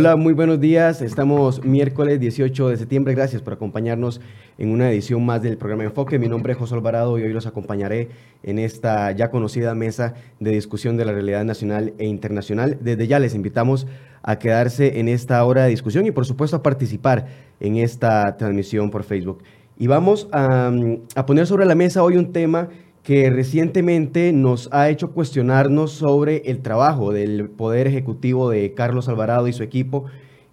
Hola, muy buenos días. Estamos miércoles 18 de septiembre. Gracias por acompañarnos en una edición más del programa Enfoque. Mi nombre es José Alvarado y hoy los acompañaré en esta ya conocida mesa de discusión de la realidad nacional e internacional. Desde ya les invitamos a quedarse en esta hora de discusión y por supuesto a participar en esta transmisión por Facebook. Y vamos a, a poner sobre la mesa hoy un tema que recientemente nos ha hecho cuestionarnos sobre el trabajo del Poder Ejecutivo de Carlos Alvarado y su equipo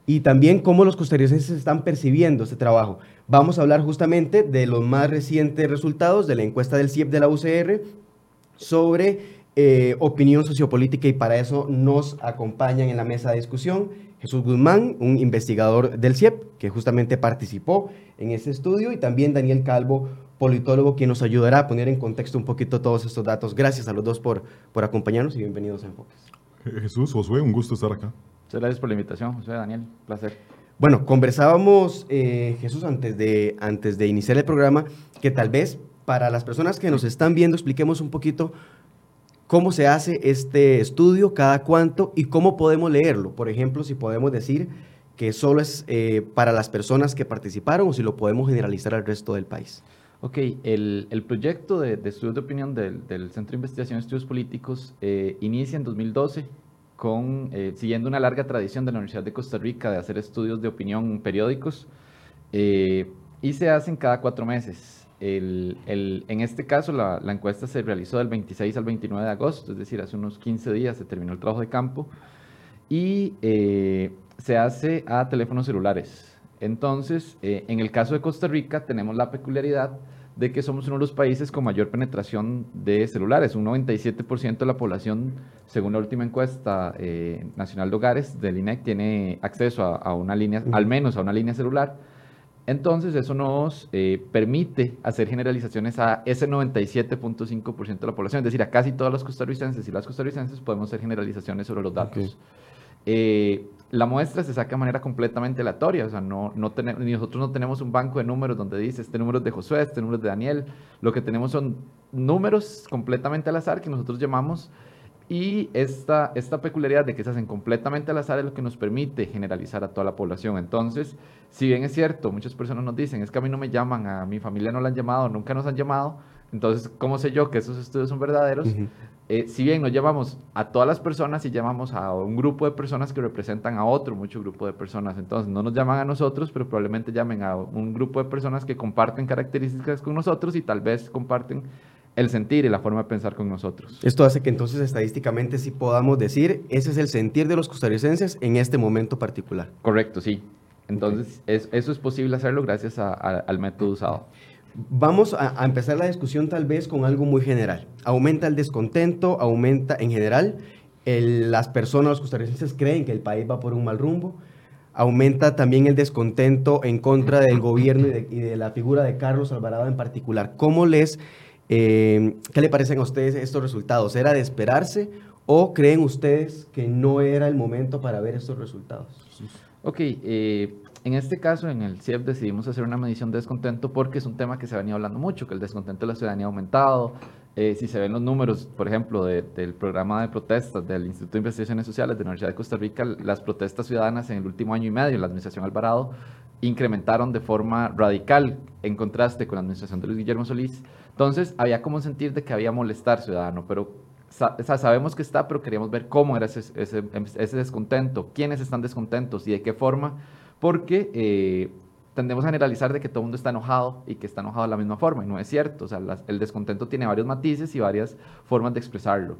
y también cómo los costarricenses están percibiendo este trabajo. Vamos a hablar justamente de los más recientes resultados de la encuesta del CIEP de la UCR sobre eh, opinión sociopolítica y para eso nos acompañan en la mesa de discusión Jesús Guzmán, un investigador del CIEP que justamente participó en ese estudio y también Daniel Calvo, politólogo, quien nos ayudará a poner en contexto un poquito todos estos datos. Gracias a los dos por, por acompañarnos y bienvenidos a Enfoques. Jesús, Josué, un gusto estar acá. Muchas gracias por la invitación, Josué, Daniel, placer. Bueno, conversábamos, eh, Jesús, antes de, antes de iniciar el programa, que tal vez para las personas que nos están viendo expliquemos un poquito cómo se hace este estudio, cada cuánto y cómo podemos leerlo. Por ejemplo, si podemos decir que solo es eh, para las personas que participaron o si lo podemos generalizar al resto del país. Ok, el, el proyecto de, de, estudios de opinión del, del, Centro de Investigación de Estudios Políticos eh, inicia en 2012 con, eh, siguiendo una larga tradición de la Universidad de Costa Rica de hacer estudios de opinión periódicos eh, y se hacen cada cuatro meses. El, el, en este caso, la, la, encuesta se realizó del 26 al 29 de agosto, es decir, hace unos 15 días se terminó el trabajo de campo y eh, se hace a teléfonos celulares. Entonces, eh, en el caso de Costa Rica, tenemos la peculiaridad de que somos uno de los países con mayor penetración de celulares. Un 97% de la población, según la última encuesta eh, nacional de hogares del INEC, tiene acceso a, a una línea, al menos a una línea celular. Entonces, eso nos eh, permite hacer generalizaciones a ese 97.5% de la población, es decir, a casi todos los costarricenses y las costarricenses podemos hacer generalizaciones sobre los datos. Okay. Eh, la muestra se saca de manera completamente aleatoria, o sea, no, no tenemos, nosotros no tenemos un banco de números donde dice este número es de Josué, este número es de Daniel, lo que tenemos son números completamente al azar que nosotros llamamos y esta, esta peculiaridad de que se hacen completamente al azar es lo que nos permite generalizar a toda la población. Entonces, si bien es cierto, muchas personas nos dicen, es que a mí no me llaman, a mi familia no la han llamado, nunca nos han llamado, entonces, ¿cómo sé yo que esos estudios son verdaderos? Uh -huh. eh, si bien no llamamos a todas las personas, y llamamos a un grupo de personas que representan a otro mucho grupo de personas. Entonces, no nos llaman a nosotros, pero probablemente llamen a un grupo de personas que comparten características con nosotros y tal vez comparten el sentir y la forma de pensar con nosotros. Esto hace que entonces estadísticamente sí podamos decir, ese es el sentir de los costarricenses en este momento particular. Correcto, sí. Entonces, okay. es, eso es posible hacerlo gracias a, a, al método usado. Vamos a, a, empezar la discusión tal vez con algo muy general. Aumenta el descontento, aumenta en general, el, las personas, los costarricenses creen que el país va por un mal rumbo, aumenta también el descontento en contra del gobierno y de, y de la figura de Carlos Alvarado en particular. ¿Cómo les, eh, qué le parecen a ustedes estos resultados? ¿Era de esperarse o creen ustedes que no era el momento para ver estos resultados? Ok, eh, en este caso, en el CIEP decidimos hacer una medición de descontento porque es un tema que se venía hablando mucho, que el descontento de la ciudadanía ha aumentado. Eh, si se ven los números, por ejemplo, de, del programa de protestas del Instituto de Investigaciones Sociales de la Universidad de Costa Rica, las protestas ciudadanas en el último año y medio, la administración Alvarado, incrementaron de forma radical en contraste con la administración de Luis Guillermo Solís. Entonces, había como sentir de que había molestar ciudadano, pero sa sabemos que está, pero queríamos ver cómo era ese, descontento, quiénes están descontentos y de qué forma porque eh, tendemos a generalizar de que todo el mundo está enojado y que está enojado de la misma forma, y no es cierto. O sea, el descontento tiene varios matices y varias formas de expresarlo.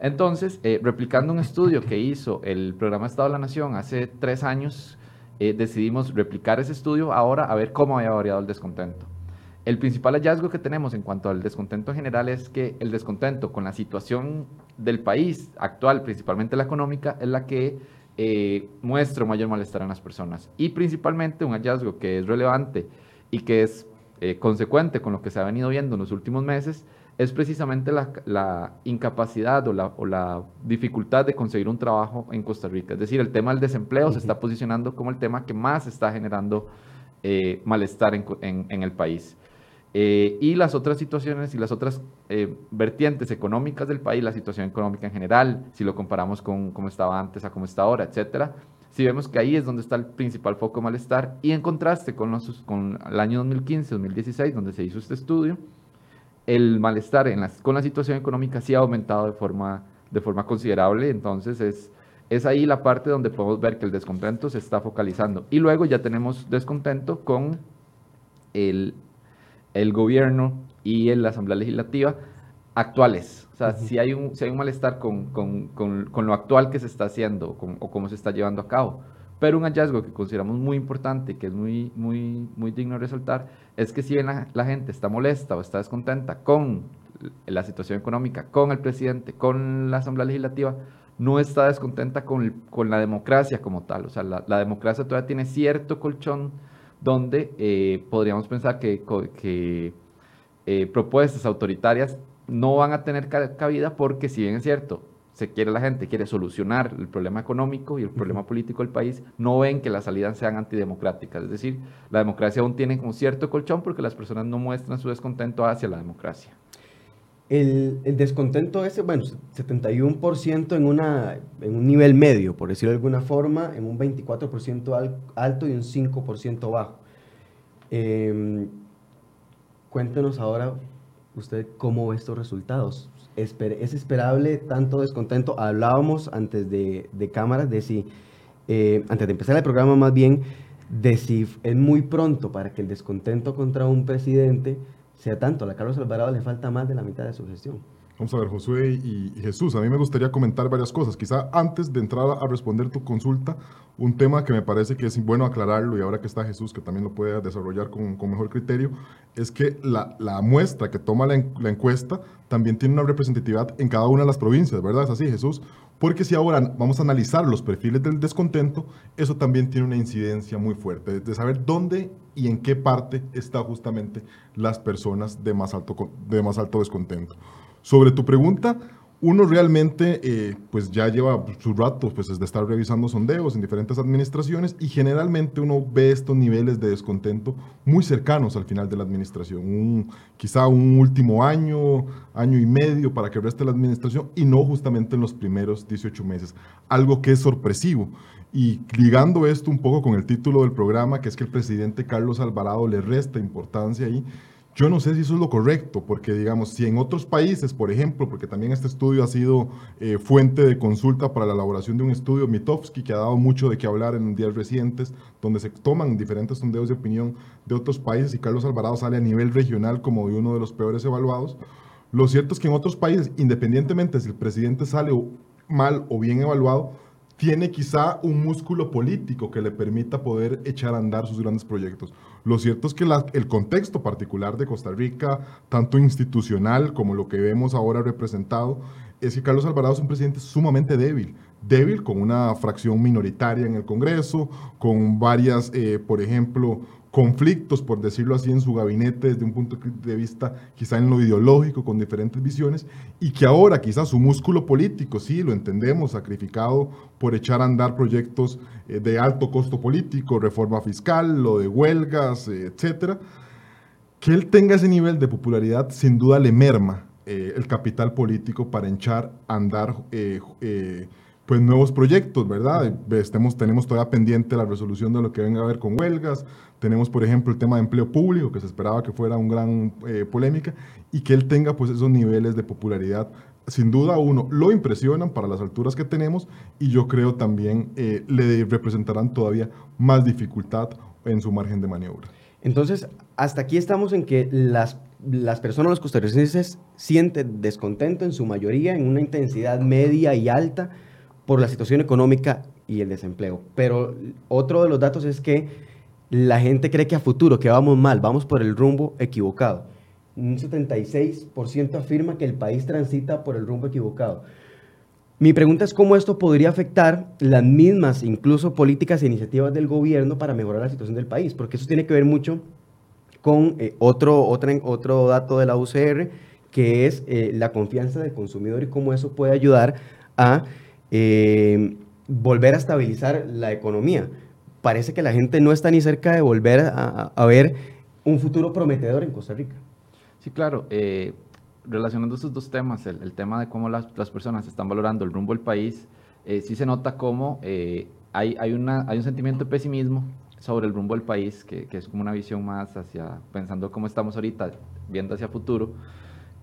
Entonces, eh, replicando un estudio que hizo el programa Estado de la Nación hace tres años, eh, decidimos replicar ese estudio ahora a ver cómo había variado el descontento. El principal hallazgo que tenemos en cuanto al descontento en general es que el descontento con la situación del país actual, principalmente la económica, es la que eh, muestra un mayor malestar en las personas. Y principalmente un hallazgo que es relevante y que es eh, consecuente con lo que se ha venido viendo en los últimos meses es precisamente la, la incapacidad o la, o la, dificultad de conseguir un trabajo en Costa Rica. Es decir, el tema del desempleo uh -huh. se está posicionando como el tema que más está generando eh, malestar en, en, en, el país. Eh, y las otras situaciones y las otras eh, vertientes económicas del país, la situación económica en general, si lo comparamos con cómo estaba antes a cómo está ahora, etcétera, si vemos que ahí es donde está el principal foco de malestar y en contraste con, los, con el año 2015-2016, donde se hizo este estudio, el malestar en las, con la situación económica sí ha aumentado de forma, de forma considerable, entonces es, es ahí la parte donde podemos ver que el descontento se está focalizando. Y luego ya tenemos descontento con el, el gobierno y la Asamblea Legislativa actuales. O sea, si, hay un, si hay un malestar con, con, con, con lo actual que se está haciendo o cómo se está llevando a cabo. Pero un hallazgo que consideramos muy importante, que es muy, muy, muy digno de resaltar, es que si bien la, la gente está molesta o está descontenta con la situación económica, con el presidente, con la Asamblea Legislativa, no está descontenta con, con la democracia como tal. O sea, la, la, democracia todavía tiene cierto colchón donde eh, podríamos pensar que, que eh, propuestas autoritarias no van a tener cabida porque si bien es cierto, se quiere la gente, quiere solucionar el problema económico y el problema político del país, no ven que las salidas sean antidemocráticas. Es decir, la democracia aún tiene como cierto colchón porque las personas no muestran su descontento hacia la democracia. El, descontento ese, bueno, 71% en, una, en un nivel medio, por decirlo de alguna forma, en un 24% al, alto y un 5% bajo. Eh, cuéntenos ahora usted cómo ve estos resultados. ¿Es esperable tanto descontento? Hablábamos antes de, de cámaras de si, eh, antes de empezar el programa más bien, de si es muy pronto para que el descontento contra un presidente sea tanto. A Carlos Alvarado le falta más de la mitad de su gestión. Vamos a ver, Josué y, Jesús, a mí me gustaría comentar varias cosas. Quizá antes de entrar a responder tu consulta, un tema que me parece que es bueno aclararlo y ahora que está Jesús, que también lo puede desarrollar con, con mejor criterio, es que la, la muestra que toma la, la, encuesta también tiene una representatividad en cada una de las provincias, ¿verdad? Es así, Jesús. Porque si ahora vamos a analizar los perfiles del descontento, eso también tiene una incidencia muy fuerte, de saber dónde y en qué parte está justamente las personas de más alto, de más alto descontento. Sobre tu pregunta, uno realmente eh, pues ya lleva su rato pues de estar revisando sondeos en diferentes administraciones y generalmente uno ve estos niveles de descontento muy cercanos al final de la administración, quizá un último año, año y medio para que reste la administración y no justamente en los primeros 18 meses, algo que es sorpresivo. Y ligando esto un poco con el título del programa, que es que el presidente Carlos Alvarado le resta importancia ahí, yo no sé si eso es lo correcto, porque digamos, si en otros países, por ejemplo, porque también este estudio ha sido eh, fuente de consulta para la elaboración de un estudio Mitofsky que ha dado mucho de qué hablar en días recientes, donde se toman diferentes sondeos de opinión de otros países y Carlos Alvarado sale a nivel regional como de uno de los peores evaluados. Lo cierto es que en otros países, independientemente si el presidente sale mal o bien evaluado, tiene quizá un músculo político que le permita poder echar a andar sus grandes proyectos. Lo cierto es que el contexto particular de Costa Rica, tanto institucional como lo que vemos ahora representado, es que Carlos Alvarado es un presidente sumamente débil, débil con una fracción minoritaria en el Congreso, con varias, eh, por ejemplo, conflictos, por decirlo así, en su gabinete desde un punto de vista quizá en lo ideológico, con diferentes visiones, y que ahora quizá su músculo político, sí, lo entendemos, sacrificado por echar a andar proyectos eh, de alto costo político, reforma fiscal, lo de huelgas, eh, etcétera, que él tenga ese nivel de popularidad sin duda le merma eh, el capital político para echar a andar pues nuevos proyectos, ¿verdad? Estemos, tenemos todavía pendiente la resolución de lo que venga a ver con huelgas, tenemos, por ejemplo, el tema de empleo público, que se esperaba que fuera una gran eh, polémica, y que él tenga pues esos niveles de popularidad. Sin duda, uno, lo impresionan para las alturas que tenemos, y yo creo también eh, le representarán todavía más dificultad en su margen de maniobra. Entonces, hasta aquí estamos en que las, las personas, los costarricenses, sienten descontento en su mayoría, en una intensidad media y alta por la situación económica y el desempleo. Pero otro de los datos es que la gente cree que a futuro, que vamos mal, vamos por el rumbo equivocado. Un 76% afirma que el país transita por el rumbo equivocado. Mi pregunta es cómo esto podría afectar las mismas, incluso políticas e iniciativas del gobierno para mejorar la situación del país, porque eso tiene que ver mucho con eh, otro, otro, otro dato de la UCR, que es eh, la confianza del consumidor y cómo eso puede ayudar a eh, volver a estabilizar la economía parece que la gente no está ni cerca de volver a, ver un futuro prometedor en Costa Rica. Sí, claro. Eh, relacionando estos dos temas, el, tema de cómo las, personas están valorando el rumbo del país, eh, sí se nota cómo eh, hay, hay, una, hay un sentimiento de pesimismo sobre el rumbo del país, que, que, es como una visión más hacia, pensando cómo estamos ahorita, viendo hacia futuro.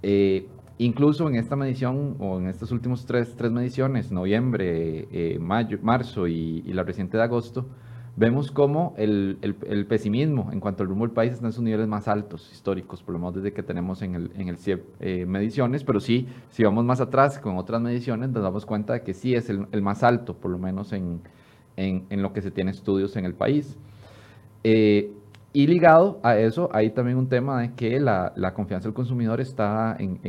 Eh, incluso en esta medición, o en estas últimas tres, tres mediciones, noviembre, eh, mayo, marzo y, y, la reciente de agosto, vemos cómo el, el, el, pesimismo en cuanto al rumbo del país está en sus niveles más altos históricos, por lo menos desde que tenemos en el, en el CIEP eh, mediciones, pero sí, si vamos más atrás con otras mediciones, nos damos cuenta de que sí es el, el más alto, por lo menos en, en, en, lo que se tiene estudios en el país. Eh, y ligado a eso, hay también un tema de que la, la confianza del consumidor está en,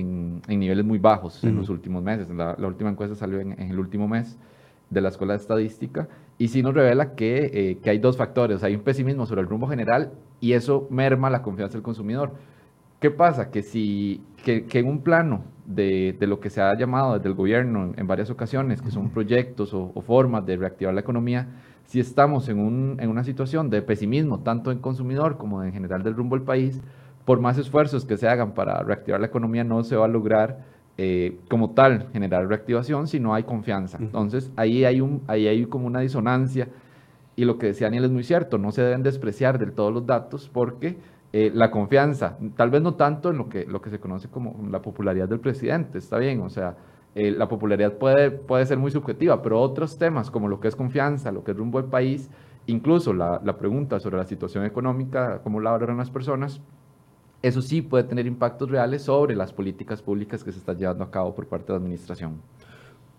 en, niveles muy bajos uh -huh. en los últimos meses. La, la, última encuesta salió en, el último mes de la Escuela de Estadística y sí nos revela que, eh, que hay dos factores. Hay un pesimismo sobre el rumbo general y eso merma la confianza del consumidor. ¿Qué pasa? Que, si, que, que en un plano de, de, lo que se ha llamado desde el gobierno en, en varias ocasiones, que son proyectos o, o formas de reactivar la economía, si estamos en, un, en, una situación de pesimismo, tanto en consumidor como en general del rumbo del país, por más esfuerzos que se hagan para reactivar la economía, no se va a lograr eh, como tal generar reactivación si no hay confianza. Entonces, ahí hay, un, ahí hay como una disonancia y lo que decía Daniel es muy cierto, no se deben despreciar del todo los datos porque eh, la confianza, tal vez no tanto en lo que, lo que se conoce como la popularidad del presidente, está bien, o sea, eh, la popularidad puede, puede ser muy subjetiva, pero otros temas como lo que es confianza, lo que es rumbo del país, incluso la, la pregunta sobre la situación económica, cómo la valoran las personas, eso sí puede tener impactos reales sobre las políticas públicas que se están llevando a cabo por parte de la administración.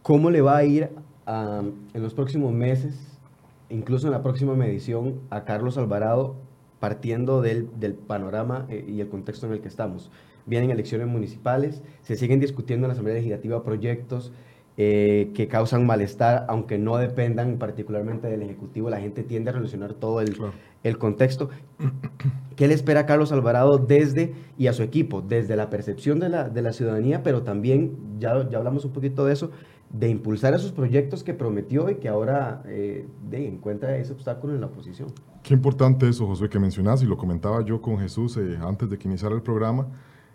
¿Cómo le va a ir a, en los próximos meses, incluso en la próxima medición, a Carlos Alvarado partiendo del, del panorama eh, y el contexto en el que estamos? vienen elecciones municipales, se siguen discutiendo en la Asamblea Legislativa proyectos eh, que causan malestar, aunque no dependan particularmente del Ejecutivo, la gente tiende a relacionar todo el, claro. el contexto. ¿Qué le espera a Carlos Alvarado desde y a su equipo? Desde la percepción de la, de la ciudadanía, pero también, ya, ya hablamos un poquito de eso, de impulsar esos proyectos que prometió y que ahora eh, de, encuentra ese obstáculo en la oposición. Qué importante eso, José, que mencionas, y lo comentaba yo con Jesús eh, antes de que iniciara el programa,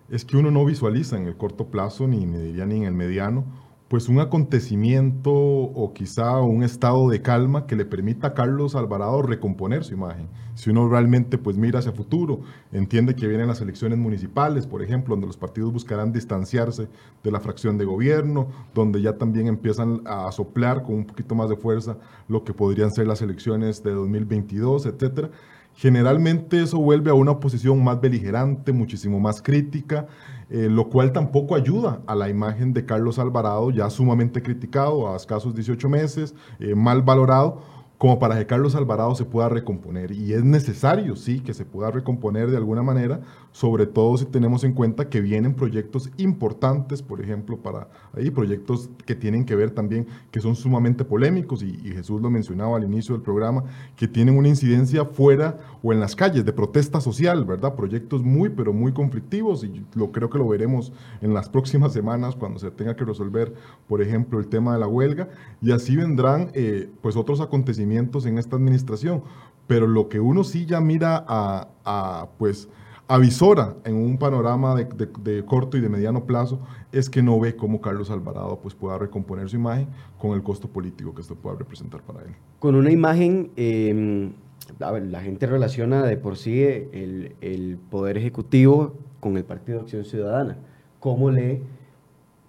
es que uno no visualiza en el corto plazo, ni me diría ni en el mediano, pues un acontecimiento o quizá un estado de calma que le permita a Carlos Alvarado recomponer su imagen. Si uno realmente pues mira hacia futuro, entiende que vienen las elecciones municipales, por ejemplo, donde los partidos buscarán distanciarse de la fracción de gobierno, donde ya también empiezan a soplar con un poquito más de fuerza lo que podrían ser las elecciones de 2022, etcétera. Generalmente eso vuelve a una oposición más beligerante, muchísimo más crítica, eh, lo cual tampoco ayuda a la imagen de Carlos Alvarado, ya sumamente criticado, a escasos 18 meses, eh, mal valorado, como para que Carlos Alvarado se pueda recomponer. Y es necesario, sí, que se pueda recomponer de alguna manera, sobre todo si tenemos en cuenta que vienen proyectos importantes, por ejemplo, para ahí, proyectos que tienen que ver también, que son sumamente polémicos, y, Jesús lo mencionaba al inicio del programa, que tienen una incidencia fuera o en las calles de protesta social, ¿verdad? Proyectos muy, pero muy conflictivos, y lo creo que lo veremos en las próximas semanas cuando se tenga que resolver, por ejemplo, el tema de la huelga, y así vendrán, eh, pues, otros acontecimientos en esta administración, pero lo que uno sí ya mira a pues, avisora en un panorama de, de, de, corto y de mediano plazo es que no ve cómo Carlos Alvarado pues, pueda recomponer su imagen con el costo político que esto pueda representar para él. Con una imagen, eh, la gente relaciona de por sí el, el, Poder Ejecutivo con el Partido de Acción Ciudadana. ¿Cómo le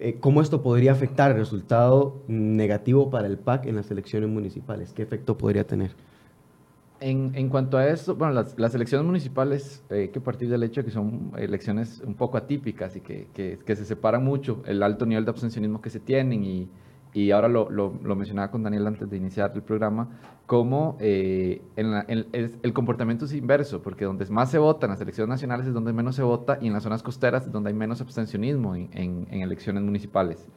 eh, ¿Cómo esto podría afectar el resultado negativo para el PAC en las elecciones municipales? ¿Qué efecto podría tener? En, en cuanto a esto, bueno, las, las elecciones municipales, eh, hay que partir del hecho de que son elecciones un poco atípicas y que, que, que, se separan mucho el alto nivel de abstencionismo que se tienen y, y ahora lo, lo, lo, mencionaba con Daniel antes de iniciar el programa, como eh, en la, en, el, el, comportamiento es inverso, porque donde más se vota en las elecciones nacionales es donde menos se vota y en las zonas costeras es donde hay menos abstencionismo en, en, en elecciones municipales.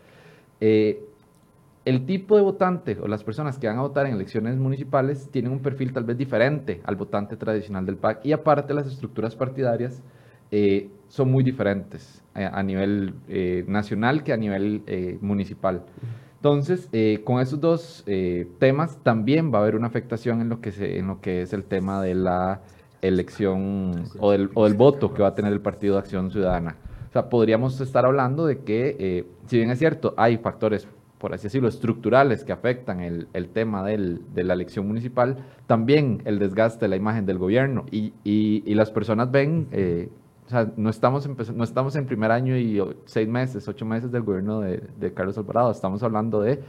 Eh, el tipo de votante o las personas que van a votar en elecciones municipales tienen un perfil tal vez diferente al votante tradicional del PAC y aparte las estructuras partidarias eh, son muy diferentes a, nivel nacional que a nivel municipal. Entonces, eh, con esos dos eh, temas también va a haber una afectación en lo, que se, en lo que es el tema de la elección o del, o del voto que va a tener el Partido de Acción Ciudadana. O sea, podríamos estar hablando de que, eh, si bien es cierto, hay factores por así decirlo, estructurales que afectan el, el tema del, de la elección municipal, también el desgaste de la imagen del gobierno. Y, y, y las personas ven, eh, o sea, no estamos, no estamos en primer año y seis meses, ocho meses del gobierno de, de Carlos Alvarado, estamos hablando de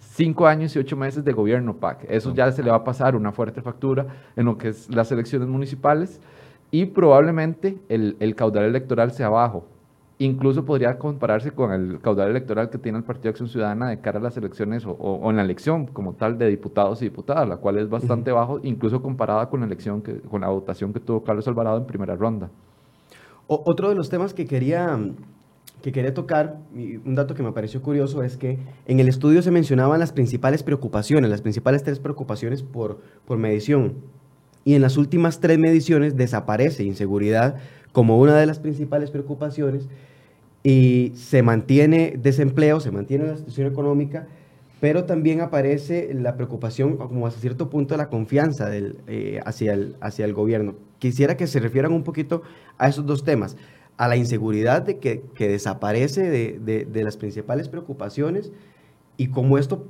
cinco años y ocho meses de gobierno PAC. Eso ya se le va a pasar una fuerte factura en lo que es las elecciones municipales y probablemente el, el caudal electoral sea bajo incluso podría compararse con el caudal electoral que tiene el Partido Acción Ciudadana de cara a las elecciones o, en la elección como tal de diputados y diputadas, la cual es bastante bajo, incluso comparada con la elección, que, con la votación que tuvo Carlos Alvarado en primera ronda. otro de los temas que quería, que quería tocar, un dato que me pareció curioso, es que en el estudio se mencionaban las principales preocupaciones, las principales tres preocupaciones por, por medición. Y en las últimas tres mediciones desaparece inseguridad como una de las principales preocupaciones y se mantiene desempleo, se mantiene la situación económica, pero también aparece la preocupación, como hasta cierto punto, de la confianza del, eh, hacia, el, hacia el gobierno. Quisiera que se refieran un poquito a esos dos temas, a la inseguridad de que, que desaparece de, de, de, las principales preocupaciones y cómo esto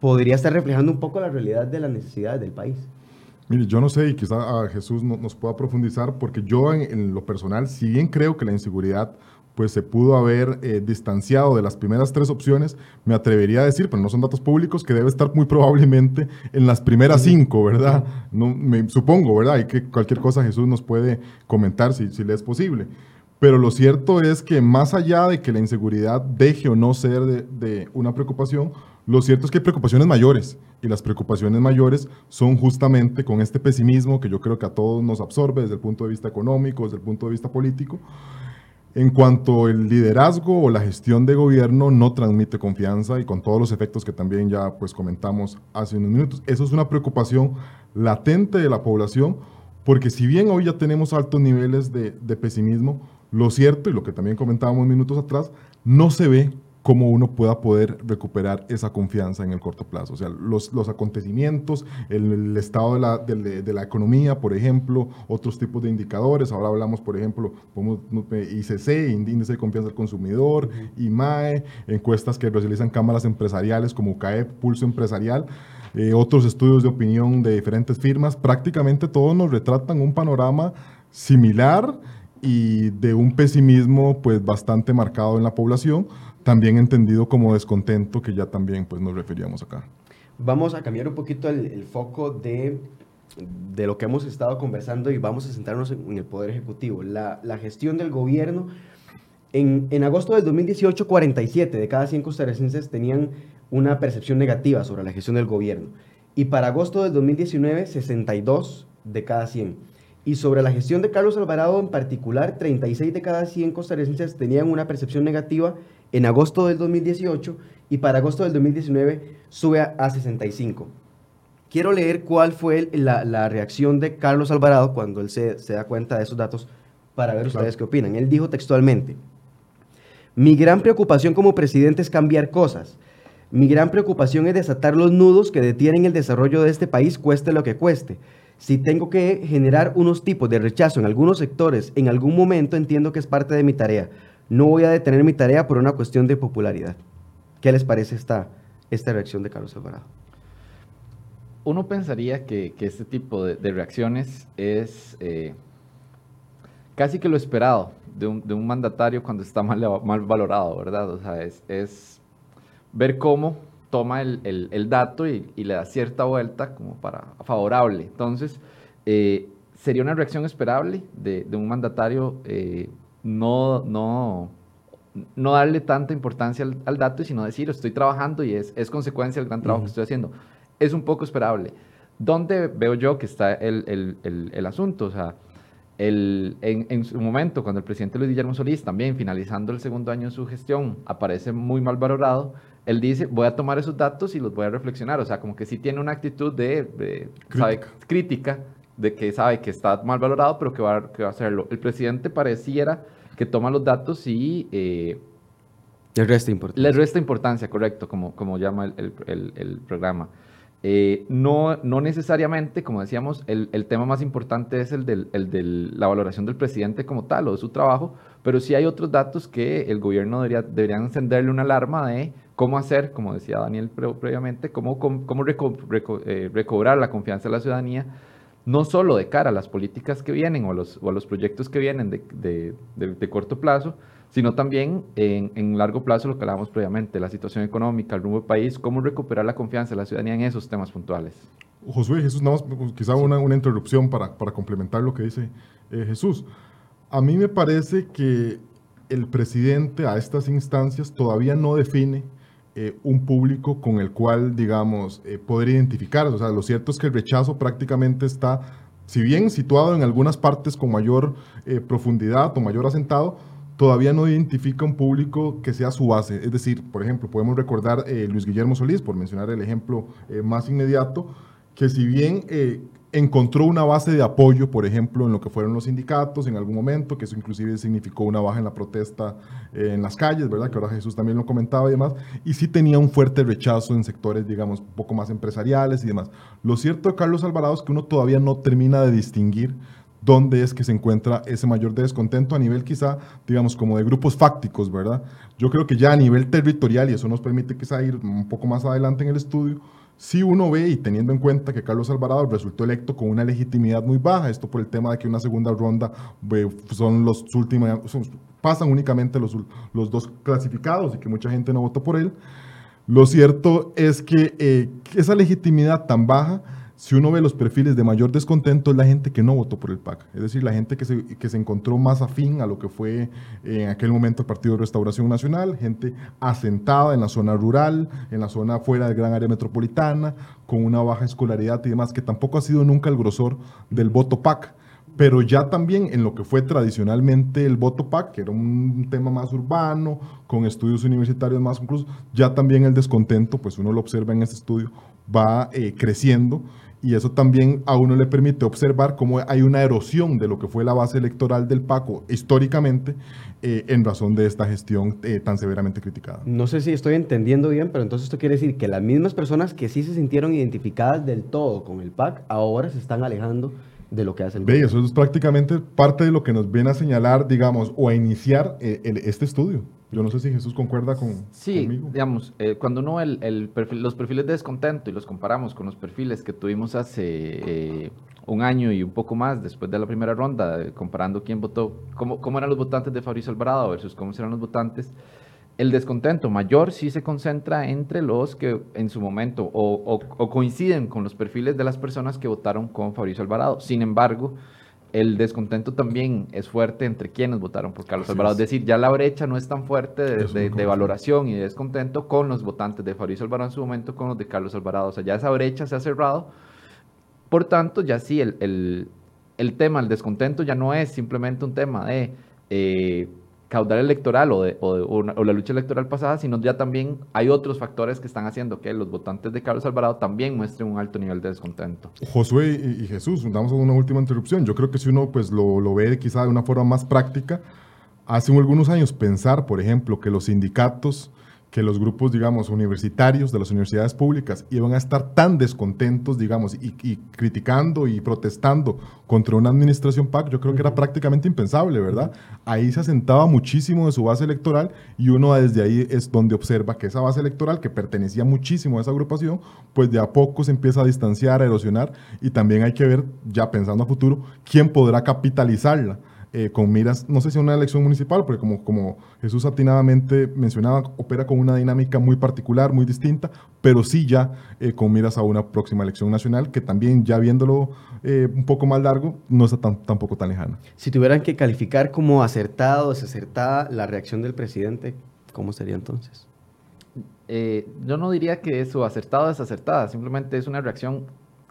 podría estar reflejando un poco la realidad de las necesidades del país. Mire, yo no sé, y quizá a Jesús no, nos pueda profundizar, porque yo en, en, lo personal, si bien creo que la inseguridad pues se pudo haber eh, distanciado de las primeras tres opciones, me atrevería a decir, pero no son datos públicos, que debe estar muy probablemente en las primeras cinco, ¿verdad? No, me, supongo, ¿verdad? Y que cualquier cosa Jesús nos puede comentar si, si le es posible. Pero lo cierto es que más allá de que la inseguridad deje o no ser de, de una preocupación, lo cierto es que hay preocupaciones mayores y las preocupaciones mayores son justamente con este pesimismo que yo creo que a todos nos absorbe desde el punto de vista económico, desde el punto de vista político, en cuanto el liderazgo o la gestión de gobierno no transmite confianza y con todos los efectos que también ya pues comentamos hace unos minutos. Eso es una preocupación latente de la población porque si bien hoy ya tenemos altos niveles de, de pesimismo, lo cierto y lo que también comentábamos minutos atrás, no se ve cómo uno pueda poder recuperar esa confianza en el corto plazo. O sea, los, los acontecimientos, el, el estado de la, de, de la, economía, por ejemplo, otros tipos de indicadores. Ahora hablamos, por ejemplo, ICC, Índice de Confianza del Consumidor. IMAE, encuestas que realizan cámaras empresariales como CAEP, Pulso Empresarial. Eh, otros estudios de opinión de diferentes firmas, prácticamente todos nos retratan un panorama similar y de un pesimismo pues bastante marcado en la población, también entendido como descontento, que ya también pues, nos referíamos acá. Vamos a cambiar un poquito el, el foco de, de, lo que hemos estado conversando y vamos a centrarnos en, en el Poder Ejecutivo. La, la gestión del gobierno, en, en, agosto del 2018, 47 de cada 100 costarricenses tenían una percepción negativa sobre la gestión del gobierno. Y para agosto del 2019, 62 de cada 100. Y sobre la gestión de Carlos Alvarado en particular, 36 de cada 100 costarricenses tenían una percepción negativa en agosto del 2018 y para agosto del 2019 sube a, a 65. Quiero leer cuál fue la, la, reacción de Carlos Alvarado cuando él se, se da cuenta de esos datos para ver ustedes qué opinan. Él dijo textualmente, mi gran preocupación como presidente es cambiar cosas. Mi gran preocupación es desatar los nudos que detienen el desarrollo de este país, cueste lo que cueste. Si tengo que generar unos tipos de rechazo en algunos sectores, en algún momento entiendo que es parte de mi tarea no voy a detener mi tarea por una cuestión de popularidad. ¿Qué les parece esta, esta reacción de Carlos Alvarado? Uno pensaría que, que este tipo de, reacciones es eh, casi que lo esperado de un, de un, mandatario cuando está mal, valorado, ¿verdad? O sea, es, es ver cómo toma el, el, el dato y, y, le da cierta vuelta como para favorable. Entonces, eh, sería una reacción esperable de, de un mandatario eh, no, no, no darle tanta importancia al, al, dato, sino decir, estoy trabajando y es, es consecuencia del gran trabajo uh -huh. que estoy haciendo. Es un poco esperable. ¿Dónde veo yo que está el, el, el, el asunto? O sea, el, en, en, su momento, cuando el presidente Luis Guillermo Solís, también finalizando el segundo año de su gestión, aparece muy mal valorado, él dice, voy a tomar esos datos y los voy a reflexionar. O sea, como que sí tiene una actitud de, de crítica. ¿sabe? crítica de que sabe que está mal valorado, pero que va, que va a hacerlo. El presidente pareciera que toma los datos y... Eh, le resta importancia. Le resta importancia, correcto, como, como llama el, el, el programa. Eh, no, no necesariamente, como decíamos, el, el, tema más importante es el de el del, la valoración del presidente como tal o de su trabajo, pero sí hay otros datos que el gobierno debería, debería encenderle una alarma de cómo hacer, como decía Daniel previamente, cómo, cómo eh, recobrar la confianza de la ciudadanía, no solo de cara a las políticas que vienen o a los, o los proyectos que vienen de, de, corto plazo, sino también en, en, largo plazo, lo que hablábamos previamente, la situación económica, el rumbo del país, cómo recuperar la confianza de la ciudadanía en esos temas puntuales. Josué, Jesús, nada más, quizá una, una interrupción para, para, complementar lo que dice eh, Jesús. A mí me parece que el presidente a estas instancias todavía no define eh, un público con el cual, digamos, eh, poder identificar. O sea, lo cierto es que el rechazo prácticamente está, si bien situado en algunas partes con mayor eh, profundidad o mayor asentado, todavía no identifica un público que sea su base. Es decir, por ejemplo, podemos recordar Luis Guillermo Solís, por mencionar el ejemplo más inmediato, que si bien encontró una base de apoyo, por ejemplo, en lo que fueron los sindicatos en algún momento, que eso inclusive significó una baja en la protesta eh, en las calles, ¿verdad? Que ahora Jesús también lo comentaba y demás, y sí tenía un fuerte rechazo en sectores, digamos, un poco más empresariales y demás. Lo cierto Carlos Alvarado es que uno todavía no termina de distinguir dónde es que se encuentra ese mayor descontento a nivel quizá, digamos, como de grupos fácticos, ¿verdad? Yo creo que ya a nivel territorial, y eso nos permite quizá ir un poco más adelante en el estudio, si uno ve y teniendo en cuenta que Carlos Alvarado resultó electo con una legitimidad muy baja, esto por el tema de que una segunda ronda son los últimos, pasan únicamente los, los dos clasificados y que mucha gente no votó por él, lo cierto es que eh, esa legitimidad tan baja si uno ve los perfiles de mayor descontento, es la gente que no votó por el PAC. Es decir, la gente que se, que se encontró más afín a lo que fue eh, en aquel momento el Partido de Restauración Nacional, gente asentada en la zona rural, en la zona fuera del gran área metropolitana, con una baja escolaridad y demás, que tampoco ha sido nunca el grosor del voto PAC pero ya también en lo que fue tradicionalmente el voto PAC, que era un tema más urbano, con estudios universitarios más incluso, ya también el descontento, pues uno lo observa en este estudio, va eh, creciendo y eso también a uno le permite observar cómo hay una erosión de lo que fue la base electoral del PACO históricamente eh, en razón de esta gestión eh, tan severamente criticada. No sé si estoy entendiendo bien, pero entonces esto quiere decir que las mismas personas que sí se sintieron identificadas del todo con el PAC ahora se están alejando de lo que hace el Ve, eso es prácticamente parte de lo que nos viene a señalar, digamos, o a iniciar eh, este estudio. Yo no sé si Jesús concuerda con, sí, digamos, eh, cuando uno el, el perfil, los perfiles de descontento y los comparamos con los perfiles que tuvimos hace eh, un año y un poco más después de la primera ronda, comparando quién votó, cómo, cómo eran los votantes de Fabricio Alvarado versus cómo serán los votantes, el descontento mayor sí se concentra entre los que en su momento o, o coinciden con los perfiles de las personas que votaron con Fabricio Alvarado. Sin embargo, el descontento también es fuerte entre quienes votaron por Carlos Alvarado. Es. decir, ya la brecha no es tan fuerte de, valoración y de descontento con los votantes de Fabricio Alvarado en su momento con los de Carlos Alvarado. O sea, ya esa brecha se ha cerrado. Por tanto, ya sí, el, el, tema, el descontento ya no es simplemente un tema de eh, caudal electoral o, de, la lucha electoral pasada, sino ya también hay otros factores que están haciendo que los votantes de Carlos Alvarado también muestren un alto nivel de descontento. Josué y, Jesús, damos una última interrupción. Yo creo que si uno pues, lo, lo ve quizá de una forma más práctica, hace algunos años pensar, por ejemplo, que los sindicatos que los grupos, digamos, universitarios de las universidades públicas iban a estar tan descontentos, digamos, y, criticando y protestando contra una administración PAC, yo creo que era prácticamente impensable, ¿verdad? Ahí se asentaba muchísimo de su base electoral y uno desde ahí es donde observa que esa base electoral, que pertenecía muchísimo a esa agrupación, pues de a poco se empieza a distanciar, a erosionar y también hay que ver, ya pensando a futuro, quién podrá capitalizarla eh, con miras, no sé si una elección municipal, porque como, como Jesús atinadamente mencionaba, opera con una dinámica muy particular, muy distinta, pero sí ya eh, con miras a una próxima elección nacional, que también ya viéndolo eh, un poco más largo, no está tan, tampoco tan lejana. Si tuvieran que calificar como acertado o desacertada la reacción del presidente, ¿cómo sería entonces? yo no diría que eso acertado o desacertada, simplemente es una reacción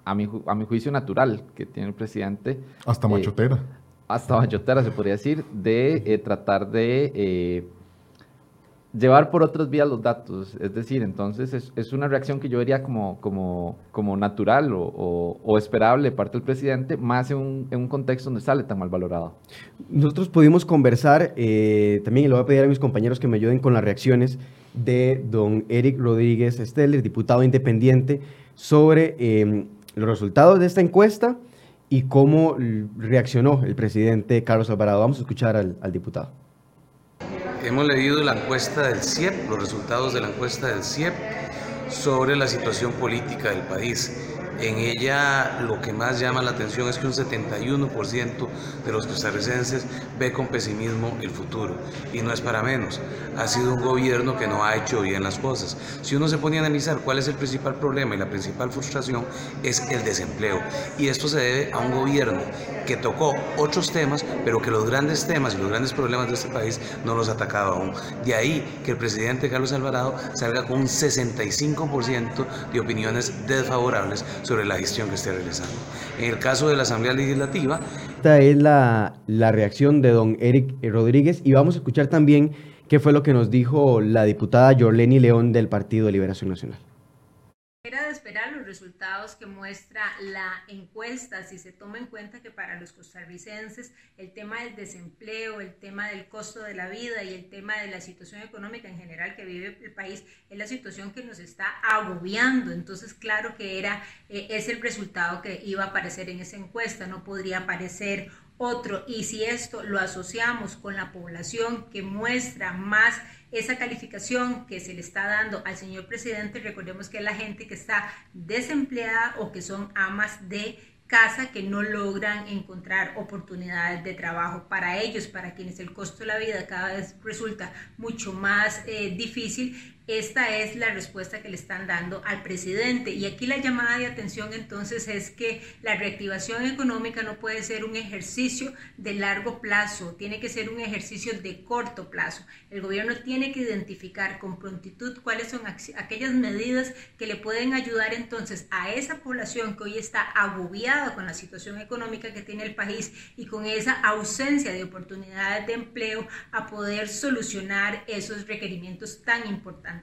a mi, a mi juicio natural que tiene el presidente. Hasta machotera hasta bayotera se podría decir, de eh, tratar de eh, llevar por otras vías los datos. Es decir, entonces es, una reacción que yo diría como, como, como natural o, esperable de parte del presidente, más en un, contexto donde sale tan mal valorado. Nosotros pudimos conversar, eh, también le voy a pedir a mis compañeros que me ayuden con las reacciones de don Eric Rodríguez Esteller, diputado independiente, sobre los resultados de esta encuesta y cómo reaccionó el presidente Carlos Alvarado. Vamos a escuchar al, diputado. hemos leído la encuesta del CIEP, los resultados de la encuesta del CIEP sobre la situación política del país. En ella lo que más llama la atención es que un 71% de los costarricenses ve con pesimismo el futuro. Y no es para menos. Ha sido un gobierno que no ha hecho bien las cosas. Si uno se pone a analizar cuál es el principal problema y la principal frustración es el desempleo. Y esto se debe a un gobierno que tocó otros temas, pero que los grandes temas y los grandes problemas de este país no los ha atacado aún. De ahí que el presidente Carlos Alvarado salga con un 65% de opiniones desfavorables sobre la gestión que esté realizando. En el caso de la Asamblea Legislativa... Esta es la, la reacción de don Eric Rodríguez y vamos a escuchar también qué fue lo que nos dijo la diputada Jorleni León del Partido de Liberación Nacional. Esperar los resultados que muestra la encuesta, si se toma en cuenta que para los costarricenses el tema del desempleo, el tema del costo de la vida y el tema de la situación económica en general que vive el país es la situación que nos está agobiando. Entonces, claro que era, eh, es el resultado que iba a aparecer en esa encuesta, no podría aparecer otro. Y si esto lo asociamos con la población que muestra más esa calificación que se le está dando al señor presidente, recordemos que es la gente que está desempleada o que son amas de casa que no logran encontrar oportunidades de trabajo para ellos, para quienes el costo de la vida cada vez resulta mucho más eh, difícil, esta es la respuesta que le están dando al presidente. Y aquí la llamada de atención entonces es que la reactivación económica no puede ser un ejercicio de largo plazo, tiene que ser un ejercicio de corto plazo. El gobierno tiene que identificar con prontitud cuáles son aquellas medidas que le pueden ayudar entonces a esa población que hoy está agobiada con la situación económica que tiene el país y con esa ausencia de oportunidades de empleo a poder solucionar esos requerimientos tan importantes.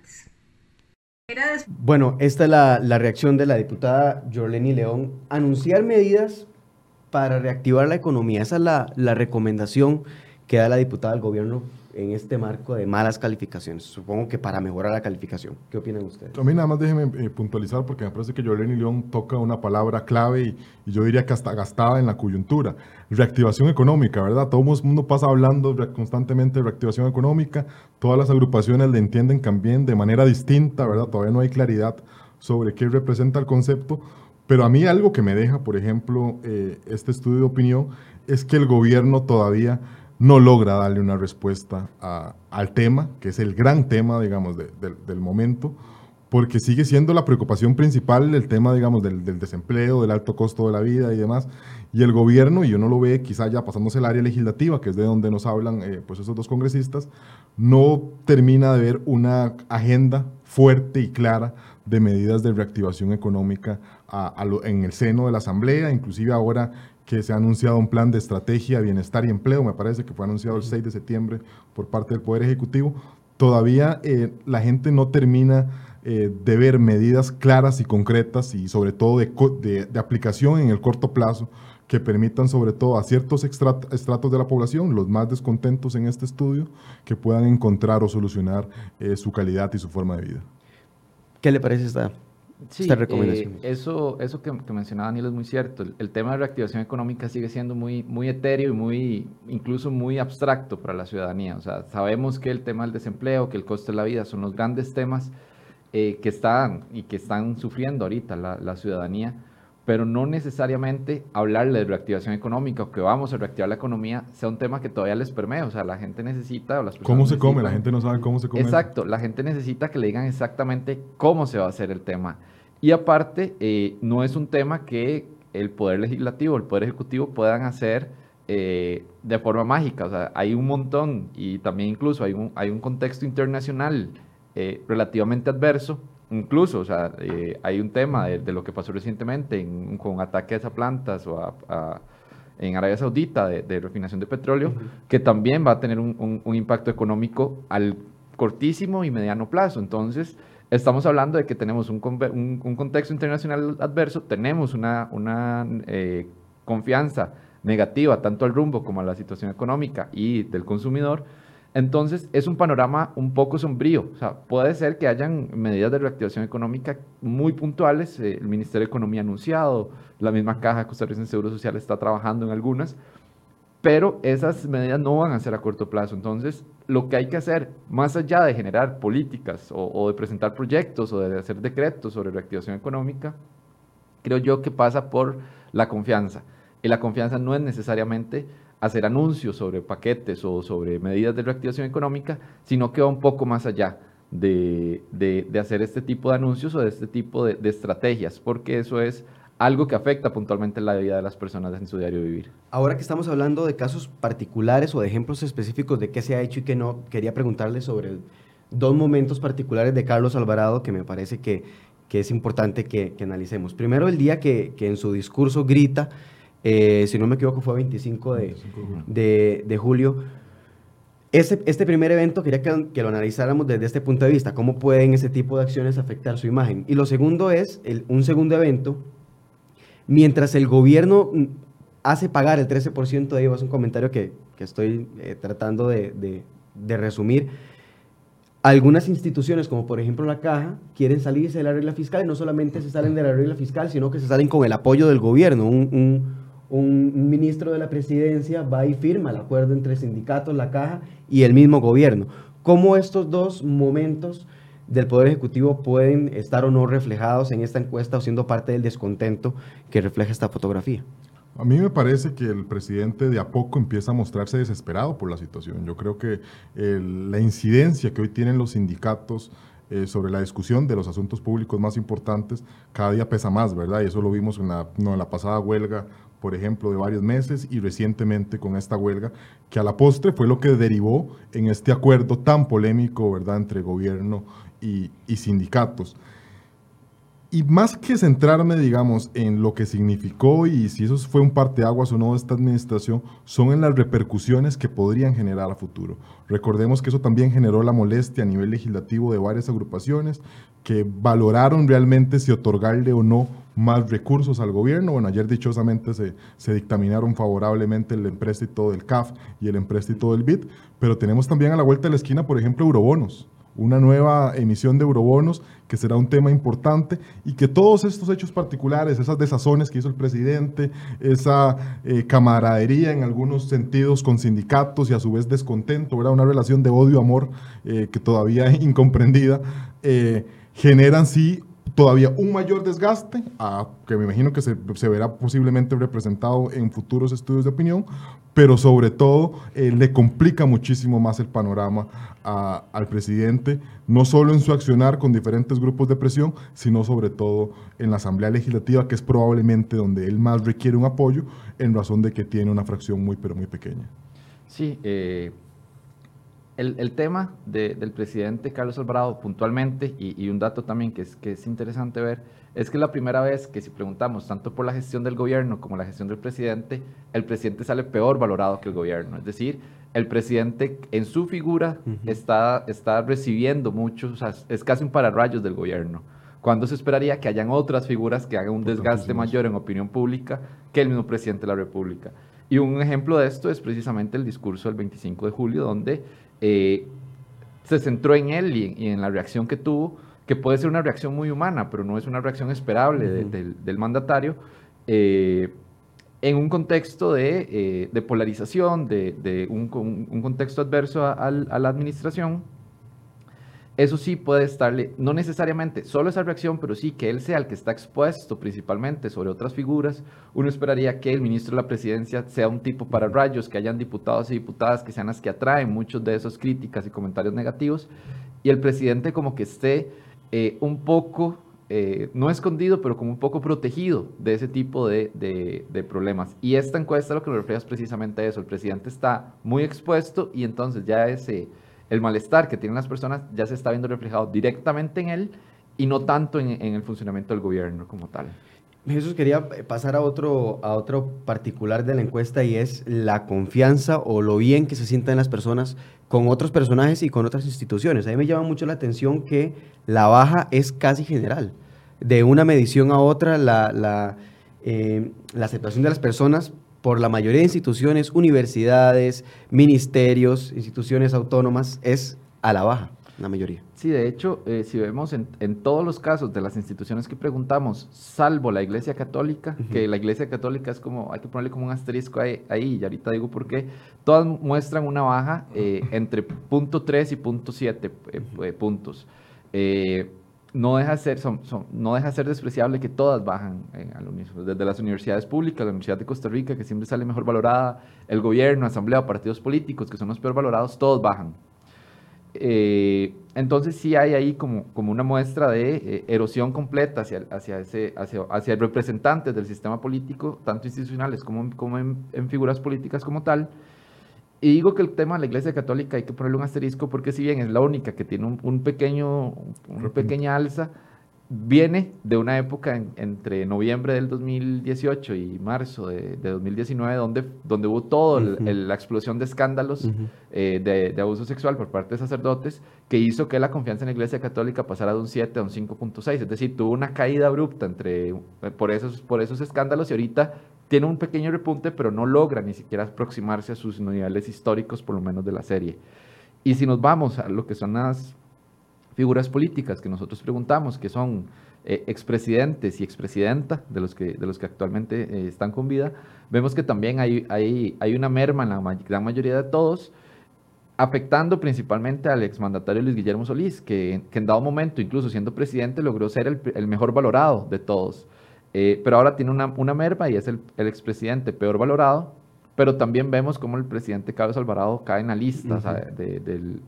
Bueno, esta es la, la reacción de la diputada Jorleni León. Anunciar medidas para reactivar la economía. Esa es la, la recomendación que da la diputada al gobierno en este marco de malas calificaciones. Supongo que para mejorar la calificación. ¿Qué opinan ustedes? A mí nada más déjenme eh, puntualizar porque me parece que Yoleni León toca una palabra clave y, yo diría que hasta gastada en la coyuntura. Reactivación económica, ¿verdad? Todo el mundo pasa hablando constantemente de reactivación económica. Todas las agrupaciones le entienden también de manera distinta, ¿verdad? Todavía no hay claridad sobre qué representa el concepto. Pero a mí algo que me deja, por ejemplo, eh, este estudio de opinión es que el gobierno todavía no logra darle una respuesta al tema, que es el gran tema, digamos, del momento, porque sigue siendo la preocupación principal el tema, digamos, del, desempleo, del alto costo de la vida y demás. Y el gobierno, y uno lo ve quizá ya pasándose el área legislativa, que es de donde nos hablan eh, pues esos dos congresistas, no termina de ver una agenda fuerte y clara de medidas de reactivación económica en el seno de la Asamblea, inclusive ahora que se ha anunciado un plan de estrategia, bienestar y empleo, me parece que fue anunciado el 6 de septiembre por parte del Poder Ejecutivo, todavía eh, la gente no termina eh, de ver medidas claras y concretas y sobre todo de, de, aplicación en el corto plazo que permitan sobre todo a ciertos estratos de la población, los más descontentos en este estudio, que puedan encontrar o solucionar eh, su calidad y su forma de vida. ¿Qué le parece esta Sí, eh, eso, eso que, mencionaba Daniel es muy cierto. El, tema de reactivación económica sigue siendo muy, muy etéreo y muy, incluso muy abstracto para la ciudadanía. O sea, sabemos que el tema del desempleo, que el costo de la vida son los grandes temas eh, que están y que están sufriendo ahorita la, la, ciudadanía, pero no necesariamente hablarle de reactivación económica o que vamos a reactivar la economía sea un tema que todavía les permea. O sea, la gente necesita... las ¿Cómo se come? La gente no sabe cómo se come. Exacto, la gente necesita que le digan exactamente cómo se va a hacer el tema. Y aparte, eh, no es un tema que el Poder Legislativo, el Poder Ejecutivo puedan hacer eh, de forma mágica. O sea, hay un montón y también incluso hay un, hay un contexto internacional eh, relativamente adverso. Incluso, o sea, hay un tema de, lo que pasó recientemente con ataques a plantas o a, en Arabia Saudita de, refinación de petróleo, que también va a tener un, un impacto económico al cortísimo y mediano plazo. Entonces, Estamos hablando de que tenemos un, contexto internacional adverso, tenemos una, una eh, confianza negativa tanto al rumbo como a la situación económica y del consumidor. Entonces es un panorama un poco sombrío. O sea, puede ser que hayan medidas de reactivación económica muy puntuales. Eh, el Ministerio de Economía ha anunciado, la misma Caja Costarricense de Seguro Social está trabajando en algunas, pero esas medidas no van a ser a corto plazo. Entonces, lo que hay que hacer, más allá de generar políticas o, de presentar proyectos o de hacer decretos sobre reactivación económica, creo yo que pasa por la confianza. Y la confianza no es necesariamente hacer anuncios sobre paquetes o sobre medidas de reactivación económica, sino que va un poco más allá de, hacer este tipo de anuncios o de este tipo de estrategias, porque eso es algo que afecta puntualmente la vida de las personas en su diario vivir. Ahora que estamos hablando de casos particulares o de ejemplos específicos de qué se ha hecho y qué no, quería preguntarle sobre dos momentos particulares de Carlos Alvarado que me parece que, que es importante que, analicemos. Primero, el día que, que en su discurso grita, eh, si no me equivoco fue 25 de, de, de julio, este, este, primer evento quería que, que, lo analizáramos desde este punto de vista, cómo pueden ese tipo de acciones afectar su imagen. Y lo segundo es un segundo evento mientras el gobierno hace pagar el 13% de IVA, es un comentario que, estoy eh, tratando de, resumir, algunas instituciones, como por ejemplo la Caja, quieren salirse de la regla fiscal y no solamente se salen de la regla fiscal, sino que se salen con el apoyo del gobierno. Un ministro de la presidencia va y firma el acuerdo entre sindicatos, la Caja y el mismo gobierno. ¿Cómo estos dos momentos del Poder Ejecutivo pueden estar o no reflejados en esta encuesta o siendo parte del descontento que refleja esta fotografía? A mí me parece que el presidente de a poco empieza a mostrarse desesperado por la situación. Yo creo que la incidencia que hoy tienen los sindicatos eh, sobre la discusión de los asuntos públicos más importantes cada día pesa más, ¿verdad? Y eso lo vimos en la, en la pasada huelga, por ejemplo, de varios meses y recientemente con esta huelga, que a la postre fue lo que derivó en este acuerdo tan polémico, ¿verdad?, entre gobierno y, sindicatos. Y más que centrarme, digamos, en lo que significó y si eso fue un parteaguas o no de esta administración, son en las repercusiones que podrían generar a futuro. Recordemos que eso también generó la molestia a nivel legislativo de varias agrupaciones que valoraron realmente si otorgarle o no más recursos al gobierno. Bueno, ayer dichosamente se, se dictaminaron favorablemente el empréstito del CAF y el empréstito del BID, pero tenemos también a la vuelta de la esquina, por ejemplo, eurobonos una nueva emisión de eurobonos, que será un tema importante, y que todos estos hechos particulares, esas desazones que hizo el presidente, esa eh, camaradería en algunos sentidos con sindicatos y a su vez descontento, ¿verdad? una relación de odio-amor eh, que todavía es incomprendida, eh, generan sí todavía un mayor desgaste, que me imagino que se, verá posiblemente representado en futuros estudios de opinión, pero sobre todo eh, le complica muchísimo más el panorama al presidente, no solo en su accionar con diferentes grupos de presión, sino sobre todo en la Asamblea Legislativa, que es probablemente donde él más requiere un apoyo, en razón de que tiene una fracción muy, pero muy pequeña. Sí, eh, el, tema del presidente Carlos Alvarado puntualmente, y, un dato también que es, que es interesante ver, es que es la primera vez que si preguntamos tanto por la gestión del gobierno como la gestión del presidente, el presidente sale peor valorado que el gobierno. Es decir, el presidente en su figura está, está recibiendo muchos, o sea, es casi un pararrayos del gobierno. Cuando se esperaría que hayan otras figuras que hagan un desgaste mayor en opinión pública que el mismo presidente de la República. Y un ejemplo de esto es precisamente el discurso del 25 de julio, donde eh, se centró en él y en la reacción que tuvo que puede ser una reacción muy humana, pero no es una reacción esperable del mandatario, eh, en un contexto de, eh, polarización, de, un, contexto adverso a, la administración, eso sí puede estarle, no necesariamente solo esa reacción, pero sí que él sea el que está expuesto principalmente sobre otras figuras. Uno esperaría que el ministro de la presidencia sea un tipo para rayos, que hayan diputados y diputadas que sean las que atraen muchos de esas críticas y comentarios negativos, y el presidente como que esté eh, un poco, eh, no escondido, pero como un poco protegido de ese tipo de, de, problemas. Y esta encuesta lo que nos refleja es precisamente eso. El presidente está muy expuesto y entonces ya ese, el malestar que tienen las personas ya se está viendo reflejado directamente en él y no tanto en, el funcionamiento del gobierno como tal. Jesús, quería pasar a otro, a otro particular de la encuesta y es la confianza o lo bien que se sienten las personas con otros personajes y con otras instituciones. A mí me llama mucho la atención que la baja es casi general. De una medición a otra, la, la, eh, la aceptación de las personas por la mayoría de instituciones, universidades, ministerios, instituciones autónomas, es a la baja, la mayoría. Sí, de hecho, eh, si vemos en, en, todos los casos de las instituciones que preguntamos, salvo la Iglesia Católica, que la Iglesia Católica es como, hay que ponerle como un asterisco ahí, ahí y ahorita digo por qué, todas muestran una baja eh, entre punto 3 y punto 7 eh, puntos. No, deja ser, no deja ser despreciable que todas bajan unísono, desde las universidades públicas, la Universidad de Costa Rica, que siempre sale mejor valorada, el gobierno, asamblea, partidos políticos, que son los peor valorados, todos bajan. Eh, entonces sí hay ahí como, como una muestra de eh, erosión completa hacia, hacia, ese, hacia, hacia representantes del sistema político, tanto institucionales como, como en, figuras políticas como tal. Y digo que el tema de la Iglesia Católica hay que ponerle un asterisco porque si bien es la única que tiene un, un pequeño, una pequeña alza, viene de una época entre noviembre del 2018 y marzo de, 2019, donde, donde hubo toda la explosión de escándalos eh, de, abuso sexual por parte de sacerdotes, que hizo que la confianza en la Iglesia Católica pasara de un 7 a un 5.6. Es decir, tuvo una caída abrupta entre, eh, por, esos, por esos escándalos y ahorita tiene un pequeño repunte, pero no logra ni siquiera aproximarse a sus niveles históricos, por lo menos de la serie. Y si nos vamos a lo que son las figuras políticas que nosotros preguntamos, que son eh, expresidentes y expresidenta de los que, de los que actualmente eh, están con vida, vemos que también hay, hay, hay una merma en la gran mayoría de todos, afectando principalmente al exmandatario Luis Guillermo Solís, que, en dado momento, incluso siendo presidente, logró ser el mejor valorado de todos. Eh, pero ahora tiene una, una merma y es el, el expresidente peor valorado, pero también vemos cómo el presidente Carlos Alvarado cae en la lista,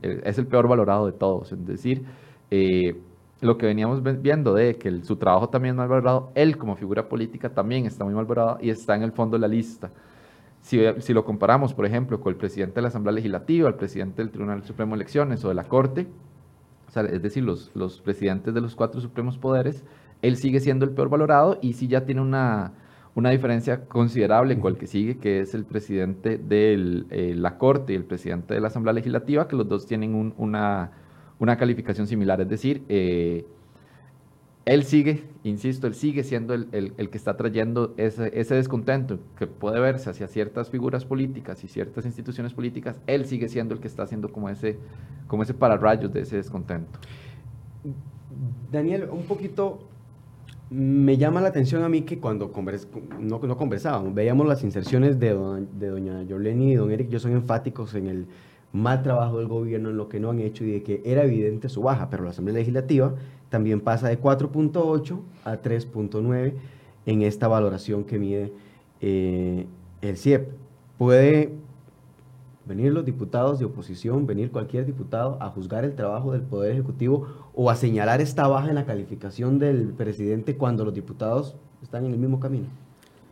es el peor valorado de todos. Es decir, eh, lo que veníamos viendo de que su trabajo también es mal valorado, él como figura política también está muy mal valorado y está en el fondo de la lista. Si, si lo comparamos, por ejemplo, con el presidente de la Asamblea Legislativa, el presidente del Tribunal Supremo de Elecciones o de la Corte, es decir, los, los presidentes de los cuatro supremos poderes, él sigue siendo el peor valorado y sí ya tiene una una diferencia considerable en cual que sigue, que es el presidente de eh, la Corte y el presidente de la Asamblea Legislativa, que los dos tienen una, una, calificación similar. Es decir, eh, él sigue, insisto, él sigue siendo el, el, que está trayendo ese, ese, descontento que puede verse hacia ciertas figuras políticas y ciertas instituciones políticas, él sigue siendo el que está haciendo como ese, como ese pararrayos de ese descontento. Daniel, un poquito me llama la atención a mí que cuando no, conversábamos, veíamos las inserciones de, de doña Yoleni y don Eric, yo son enfáticos en el mal trabajo del gobierno, en lo que no han hecho y de que era evidente su baja, pero la Asamblea Legislativa también pasa de 4.8 a 3.9 en esta valoración que mide eh, el CIEP. Puede venir los diputados de oposición, venir cualquier diputado a juzgar el trabajo del Poder Ejecutivo o a señalar esta baja en la calificación del presidente cuando los diputados están en el mismo camino?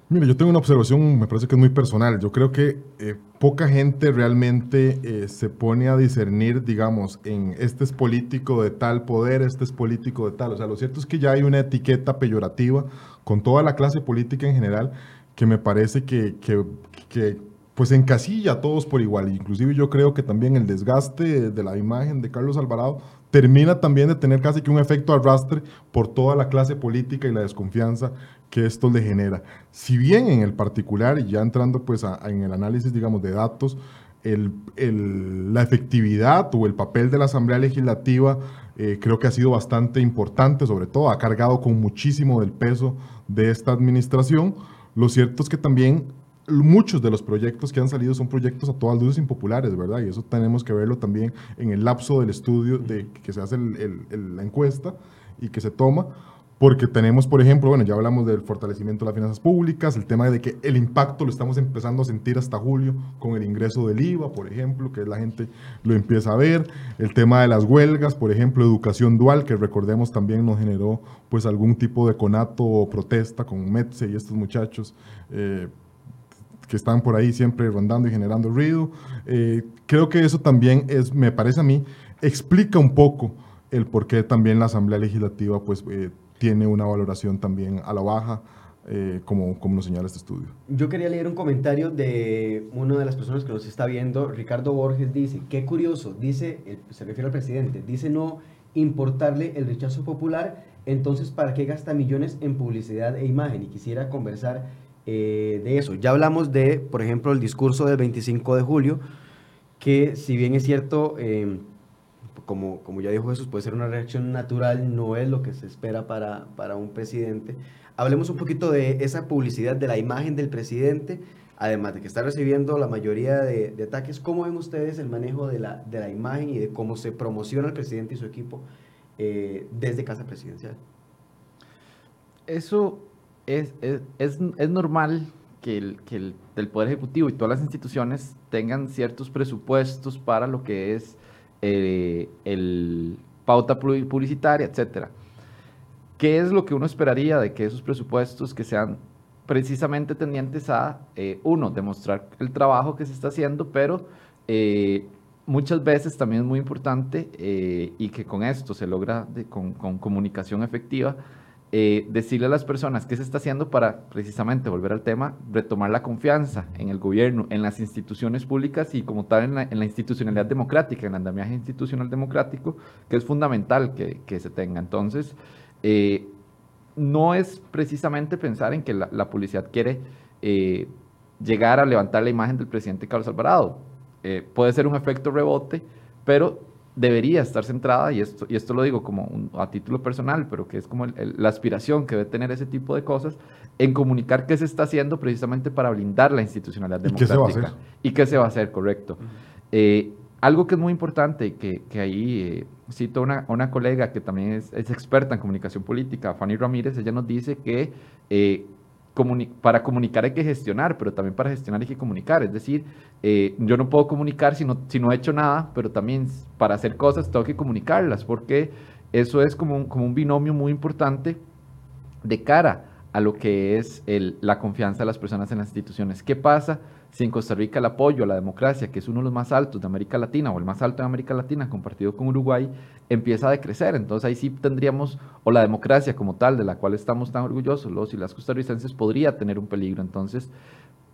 Mire, yo tengo una observación, me parece que es muy personal. Yo creo que eh, poca gente realmente eh, se pone a discernir, digamos, en este es político de tal poder, este es político de tal. O sea, lo cierto es que ya hay una etiqueta peyorativa con toda la clase política en general que me parece que, que, que pues encasilla a todos por igual. Inclusive yo creo que también el desgaste de la imagen de Carlos Alvarado termina también de tener casi que un efecto arrastre por toda la clase política y la desconfianza que esto le genera. Si bien en el particular, y ya entrando pues en el análisis, digamos, de datos, la efectividad o el papel de la Asamblea Legislativa eh, creo que ha sido bastante importante, sobre todo ha cargado con muchísimo del peso de esta administración. Lo cierto es que también muchos de los proyectos que han salido son proyectos a todas luces impopulares, ¿verdad? Y eso tenemos que verlo también en el lapso del estudio de que se hace la encuesta y que se toma, porque tenemos, por ejemplo, bueno, ya hablamos del fortalecimiento de las finanzas públicas, el tema de que el impacto lo estamos empezando a sentir hasta julio con el ingreso del IVA, por ejemplo, que la gente lo empieza a ver, el tema de las huelgas, por ejemplo, educación dual, que recordemos también nos generó pues algún tipo de conato o protesta con METSE y estos muchachos. Eh, que están por ahí siempre rondando y generando ruido. Eh, creo que eso también es, me parece a mí, explica un poco el por qué también la Asamblea Legislativa pues, eh, tiene una valoración también a la baja, eh, como, como nos señala este estudio. Yo quería leer un comentario de una de las personas que nos está viendo, Ricardo Borges dice, qué curioso, dice, se refiere al presidente, dice no importarle el rechazo popular, entonces ¿para qué gasta millones en publicidad e imagen? Y quisiera conversar eh, de eso. Ya hablamos de, por ejemplo, el discurso del 25 de julio, que si bien es cierto, eh, como, como ya dijo Jesús, puede ser una reacción natural, no es lo que se espera para, para un presidente. Hablemos un poquito de esa publicidad, de la imagen del presidente, además de que está recibiendo la mayoría de, de ataques. ¿Cómo ven ustedes el manejo de la, de la imagen y de cómo se promociona el presidente y su equipo eh, desde Casa Presidencial? Eso es, es, es, es normal que, el, que el, el, Poder Ejecutivo y todas las instituciones tengan ciertos presupuestos para lo que es eh, el pauta publicitaria, etcétera. ¿Qué es lo que uno esperaría de que esos presupuestos que sean precisamente tendientes a, eh, uno, demostrar el trabajo que se está haciendo, pero eh, muchas veces también es muy importante eh, y que con esto se logra de, con, con, comunicación efectiva, eh, decirle a las personas qué se está haciendo para precisamente volver al tema, retomar la confianza en el gobierno, en las instituciones públicas y como tal en la, institucionalidad democrática, en el andamiaje institucional democrático, que es fundamental que, que se tenga. Entonces, eh, no es precisamente pensar en que la, publicidad quiere eh, llegar a levantar la imagen del presidente Carlos Alvarado. Puede ser un efecto rebote, pero debería estar centrada, y esto, y esto lo digo como un, a título personal, pero que es como el, el, la aspiración que debe tener ese tipo de cosas, en comunicar qué se está haciendo precisamente para blindar la institucionalidad democrática. ¿Y qué se va a hacer? Y qué se va a hacer, correcto. Uh -huh. eh, algo que es muy importante, que, que ahí eh, cito a una, una, colega que también es, es, experta en comunicación política, Fanny Ramírez, ella nos dice que eh, para comunicar hay que gestionar, pero también para gestionar hay que comunicar. Es decir, eh, yo no puedo comunicar si no, si no he hecho nada, pero también para hacer cosas tengo que comunicarlas, porque eso es como un, como un binomio muy importante de cara a lo que es la confianza de las personas en las instituciones. ¿Qué pasa si en Costa Rica el apoyo a la democracia, que es uno de los más altos de América Latina o el más alto de América Latina compartido con Uruguay, empieza a decrecer? Entonces ahí sí tendríamos, o la democracia como tal, de la cual estamos tan orgullosos los y las costarricenses, podría tener un peligro. Entonces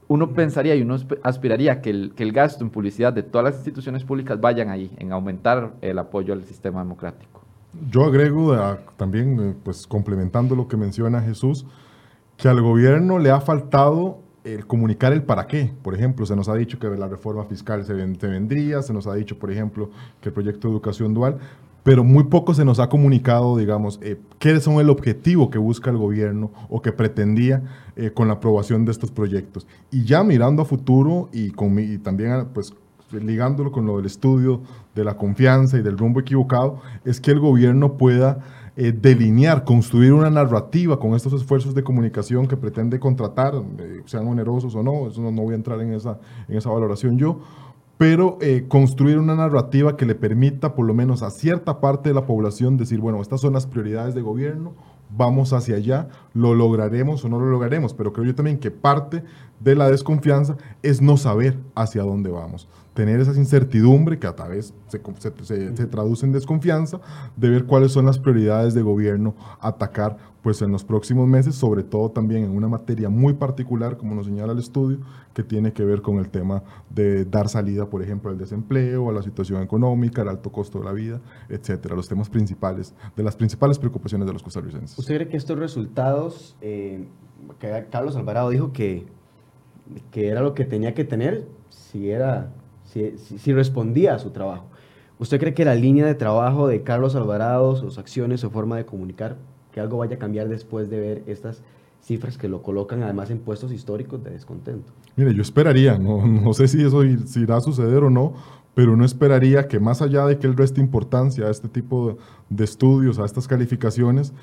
uno pensaría y uno aspiraría que el, que el gasto en publicidad de todas las instituciones públicas vayan ahí, en aumentar el apoyo al sistema democrático. Yo agrego también, eh, pues complementando lo que menciona Jesús, que al gobierno le ha faltado el comunicar el para qué. Por ejemplo, se nos ha dicho que la reforma fiscal se, ven, se, vendría, se nos ha dicho, por ejemplo, que el proyecto de educación dual, pero muy poco se nos ha comunicado, digamos, eh, qué son el objetivo que busca el gobierno o que pretendía eh, con la aprobación de estos proyectos. Y ya mirando a futuro y, con, y también, pues, ligándolo con lo del estudio de la confianza y del rumbo equivocado, es que el gobierno pueda eh, delinear, construir una narrativa con estos esfuerzos de comunicación que pretende contratar, eh, sean onerosos o no, eso no, no, voy a entrar en esa, en esa valoración yo, pero eh, construir una narrativa que le permita por lo menos a cierta parte de la población decir, bueno, estas son las prioridades de gobierno, vamos hacia allá, lo lograremos o no lo lograremos, pero creo yo también que parte de la desconfianza es no saber hacia dónde vamos tener esa incertidumbre que a través se, se, se, se, traduce en desconfianza, de ver cuáles son las prioridades de gobierno atacar pues en los próximos meses, sobre todo también en una materia muy particular, como nos señala el estudio, que tiene que ver con el tema de dar salida, por ejemplo, al desempleo, a la situación económica, al alto costo de la vida, etcétera, los temas principales, de las principales preocupaciones de los costarricenses. ¿Usted cree que estos resultados, eh, que Carlos Alvarado dijo que, que era lo que tenía que tener, si era si, respondía a su trabajo. ¿Usted cree que la línea de trabajo de Carlos Alvarado, sus acciones, su forma de comunicar, que algo vaya a cambiar después de ver estas cifras que lo colocan además en puestos históricos de descontento? Mire, yo esperaría, no, sé si eso irá a suceder o no, pero no esperaría que más allá de que él reste importancia a este tipo de, de estudios, a estas calificaciones,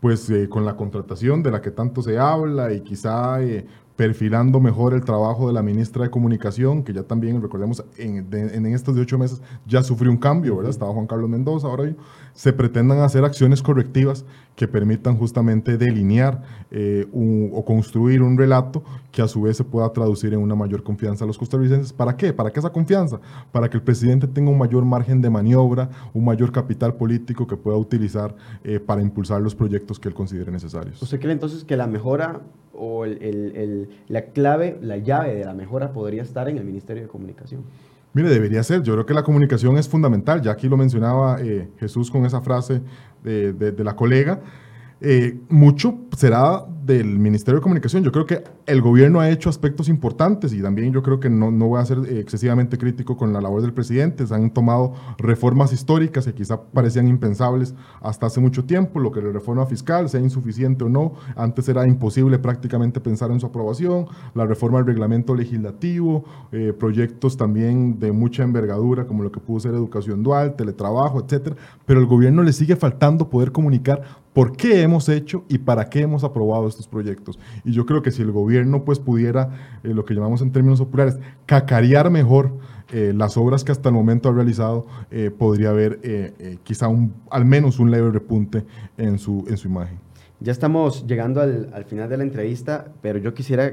pues eh, con la contratación de la que tanto se habla y quizá eh, perfilando mejor el trabajo de la ministra de Comunicación, que ya también, recordemos, en, de, estos 18 meses ya sufrió un cambio, ¿verdad? Estaba Juan Carlos Mendoza, ahora se pretendan hacer acciones correctivas que permitan justamente delinear eh, o construir un relato que a su vez se pueda traducir en una mayor confianza a los costarricenses. ¿Para qué? ¿Para qué esa confianza? Para que el presidente tenga un mayor margen de maniobra, un mayor capital político que pueda utilizar eh, para impulsar los proyectos que él considere necesarios. ¿Usted cree entonces que la mejora o la clave, la llave de la mejora podría estar en el Ministerio de Comunicación? Mire, debería ser. Yo creo que la comunicación es fundamental. Ya aquí lo mencionaba eh, Jesús con esa frase de, de, de la colega. Eh, mucho será del Ministerio de Comunicación, yo creo que el gobierno ha hecho aspectos importantes y también yo creo que no, no voy a ser excesivamente crítico con la labor del presidente. Se han tomado reformas históricas que quizá parecían impensables hasta hace mucho tiempo, lo que la reforma fiscal, sea insuficiente o no, antes era imposible prácticamente pensar en su aprobación, la reforma del reglamento legislativo, eh, proyectos también de mucha envergadura como lo que pudo ser educación dual, teletrabajo, etcétera, pero el gobierno le sigue faltando poder comunicar por qué hemos hecho y para qué hemos aprobado estos proyectos. Y yo creo que si el gobierno pues pudiera, eh, lo que llamamos en términos populares, cacarear mejor eh, las obras que hasta el momento ha realizado, eh, podría haber quizá un, al menos un leve repunte en su, en su imagen. Ya estamos llegando al, al final de la entrevista, pero yo quisiera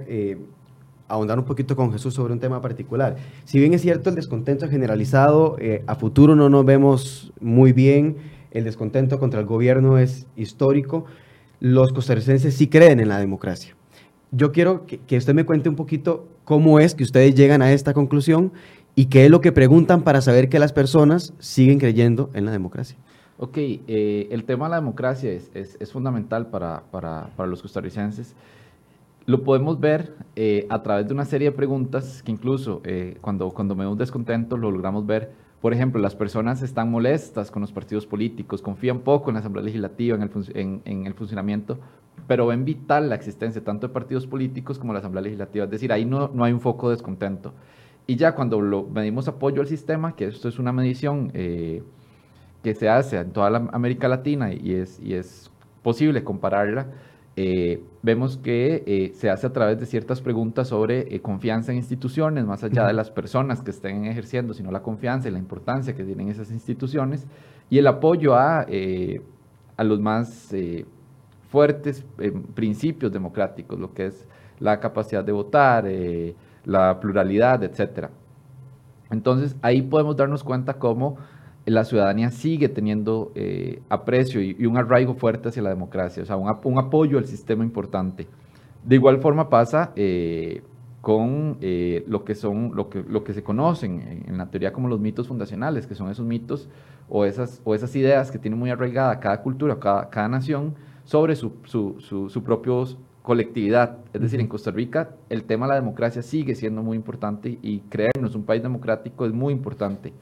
ahondar un poquito con Jesús sobre un tema particular. Si bien es cierto el descontento generalizado, a futuro no nos vemos muy bien el descontento contra el gobierno es histórico, los costarricenses sí creen en la democracia. Yo quiero que, usted me cuente un poquito cómo es que ustedes llegan a esta conclusión y qué es lo que preguntan para saber que las personas siguen creyendo en la democracia. Ok, eh, el tema de la democracia es, es, fundamental para, para, para, los costarricenses. Lo podemos ver eh, a través de una serie de preguntas que incluso eh, cuando, cuando me un descontento lo logramos ver por ejemplo, las personas están molestas con los partidos políticos, confían poco en la Asamblea Legislativa, en el, funcionamiento, pero ven vital la existencia tanto de partidos políticos como de la Asamblea Legislativa. Es decir, ahí no, no hay un foco de descontento. Y ya cuando lo, medimos apoyo al sistema, que esto es una medición eh, que se hace en toda la América Latina y es, y es posible compararla, eh, vemos que eh, se hace a través de ciertas preguntas sobre eh, confianza en instituciones, más allá de las personas que estén ejerciendo, sino la confianza y la importancia que tienen esas instituciones, y el apoyo a, a los más fuertes principios democráticos, lo que es la capacidad de votar, la pluralidad, etc. Entonces ahí podemos darnos cuenta cómo la ciudadanía sigue teniendo eh, aprecio y, un arraigo fuerte hacia la democracia, o sea, un, apoyo al sistema importante. De igual forma pasa eh, con eh, lo, que son, lo, que, lo que se conocen en, la teoría como los mitos fundacionales, que son esos mitos o esas, o esas ideas que tiene muy arraigada cada cultura, cada, cada nación, sobre su, su, su, su propia colectividad. Es decir, en Costa Rica el tema de la democracia sigue siendo muy importante y creernos un país democrático es muy importante.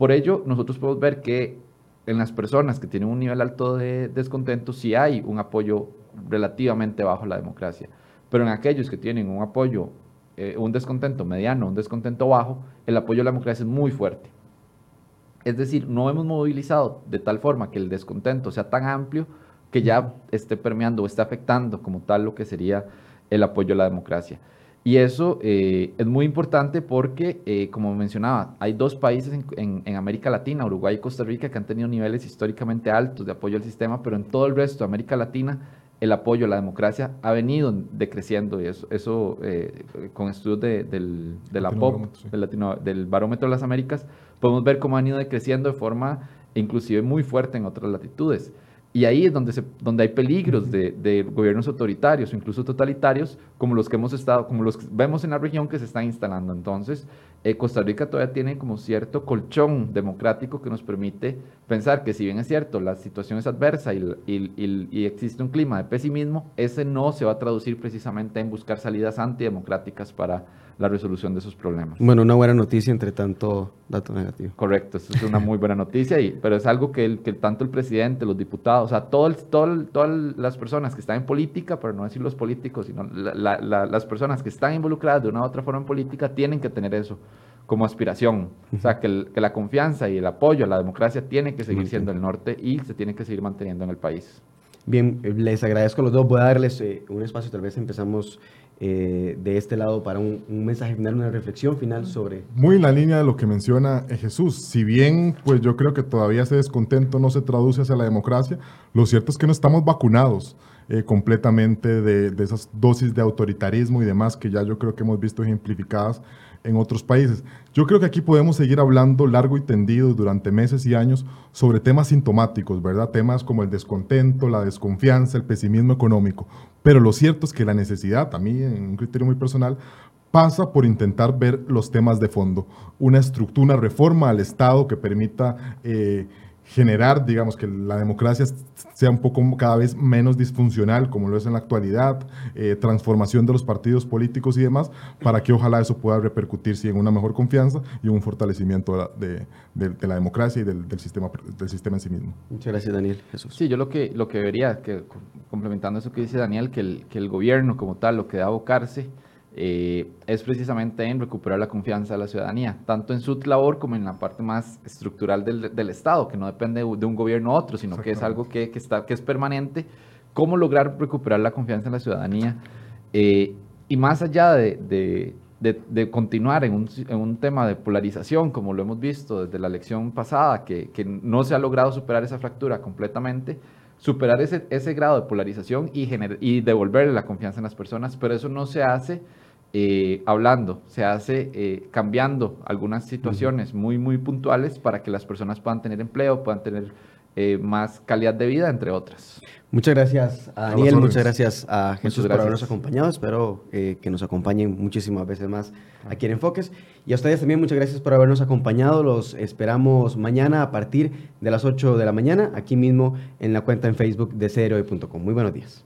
Por ello, nosotros podemos ver que en las personas que tienen un nivel alto de descontento sí hay un apoyo relativamente bajo a la democracia, pero en aquellos que tienen un apoyo, eh, un descontento mediano, un descontento bajo, el apoyo a la democracia es muy fuerte. Es decir, no hemos movilizado de tal forma que el descontento sea tan amplio que ya esté permeando o esté afectando como tal lo que sería el apoyo a la democracia. Y eso eh, es muy importante porque, eh, como mencionaba, hay dos países en, en, América Latina, Uruguay y Costa Rica, que han tenido niveles históricamente altos de apoyo al sistema, pero en todo el resto de América Latina el apoyo a la democracia ha venido decreciendo y eso, eso eh, con estudios de, del, de la POP, del, Latino, del Barómetro de las Américas, podemos ver cómo han ido decreciendo de forma inclusive muy fuerte en otras latitudes. Y ahí es donde, se, donde hay peligros de, de, gobiernos autoritarios o incluso totalitarios, como los que hemos estado, como los que vemos en la región que se están instalando. Entonces, eh, Costa Rica todavía tiene como cierto colchón democrático que nos permite pensar que si bien es cierto, la situación es adversa y, y, y, existe un clima de pesimismo, ese no se va a traducir precisamente en buscar salidas antidemocráticas para la resolución de esos problemas. Bueno, una buena noticia entre tanto dato negativo. Correcto, eso es una muy buena noticia, y, pero es algo que, el, que tanto el presidente, los diputados, o sea, todo todo todas las personas que están en política, pero no decir los políticos, sino las personas que están involucradas de una u otra forma en política, tienen que tener eso como aspiración. O sea, que, que, la confianza y el apoyo a la democracia tiene que seguir siendo el norte y se tiene que seguir manteniendo en el país. Bien, les agradezco a los dos. Voy a darles eh, un espacio, tal vez empezamos eh, de este lado para un, mensaje final, una reflexión final sobre... Muy en la línea de lo que menciona eh, Jesús. Si bien, pues yo creo que todavía ese descontento no se traduce hacia la democracia, lo cierto es que no estamos vacunados eh, completamente de, de, esas dosis de autoritarismo y demás que ya yo creo que hemos visto ejemplificadas en otros países. Yo creo que aquí podemos seguir hablando largo y tendido durante meses y años sobre temas sintomáticos, ¿verdad? Temas como el descontento, la desconfianza, el pesimismo económico. Pero lo cierto es que la necesidad, a mí en un criterio muy personal, pasa por intentar ver los temas de fondo. Una estructura, una reforma al Estado que permita... Eh, generar, digamos, que la democracia sea un poco cada vez menos disfuncional, como lo es en la actualidad, eh, transformación de los partidos políticos y demás, para que ojalá eso pueda repercutirse en una mejor confianza y un fortalecimiento de, la democracia y del, sistema, del sistema en sí mismo. Muchas gracias, Daniel. Jesús. Sí, yo lo que, lo que vería, que, complementando eso que dice Daniel, que el, que el gobierno como tal, lo que da abocarse, eh, es precisamente en recuperar la confianza de la ciudadanía, tanto en su labor como en la parte más estructural del, del Estado, que no depende de un gobierno u otro, sino que es algo que, que, está, que es permanente. ¿Cómo lograr recuperar la confianza en la ciudadanía? Eh, y más allá de, de, de, continuar en un, en un, tema de polarización, como lo hemos visto desde la elección pasada, que, que no se ha logrado superar esa fractura completamente, superar ese, ese grado de polarización y, y devolverle la confianza en las personas, pero eso no se hace eh, hablando, se hace eh, cambiando algunas situaciones muy, muy puntuales para que las personas puedan tener empleo, puedan tener eh, más calidad de vida, entre otras. Muchas gracias a Daniel, muchas gracias a Jesús por habernos acompañado. Espero que nos acompañen muchísimas veces más aquí en Enfoques. Y a ustedes también muchas gracias por habernos acompañado. Los esperamos mañana a partir de las 8 de la mañana, aquí mismo en la cuenta en Facebook de Cereoy.com. Muy buenos días.